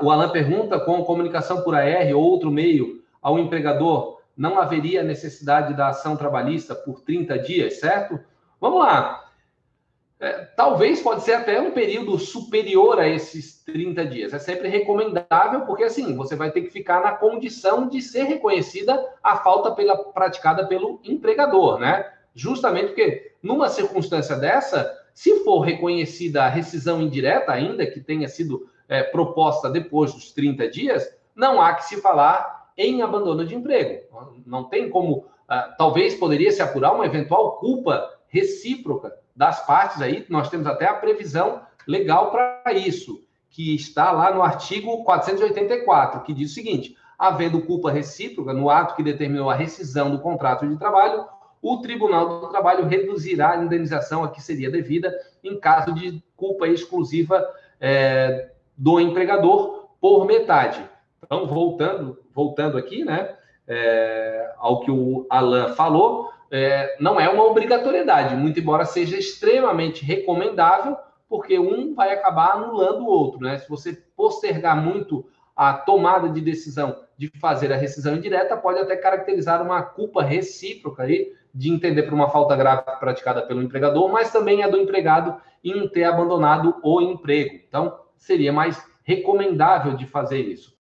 o Alan pergunta, com comunicação por AR ou outro meio ao empregador, não haveria necessidade da ação trabalhista por 30 dias, certo? Vamos lá. É, talvez pode ser até um período superior a esses 30 dias. É sempre recomendável, porque assim, você vai ter que ficar na condição de ser reconhecida a falta pela, praticada pelo empregador, né? Justamente porque, numa circunstância dessa, se for reconhecida a rescisão indireta, ainda que tenha sido é, proposta depois dos 30 dias, não há que se falar em abandono de emprego. Não tem como. Uh, talvez poderia se apurar uma eventual culpa recíproca das partes aí, nós temos até a previsão legal para isso, que está lá no artigo 484, que diz o seguinte: havendo culpa recíproca no ato que determinou a rescisão do contrato de trabalho, o Tribunal do Trabalho reduzirá a indenização a que seria devida em caso de culpa exclusiva é, do empregador por metade. Então, voltando, voltando aqui, né, é, ao que o Alan falou, é, não é uma obrigatoriedade, muito embora seja extremamente recomendável, porque um vai acabar anulando o outro, né? Se você postergar muito a tomada de decisão de fazer a rescisão indireta, pode até caracterizar uma culpa recíproca aí, de entender por uma falta grave praticada pelo empregador, mas também é do empregado em ter abandonado o emprego. Então, seria mais recomendável de fazer isso.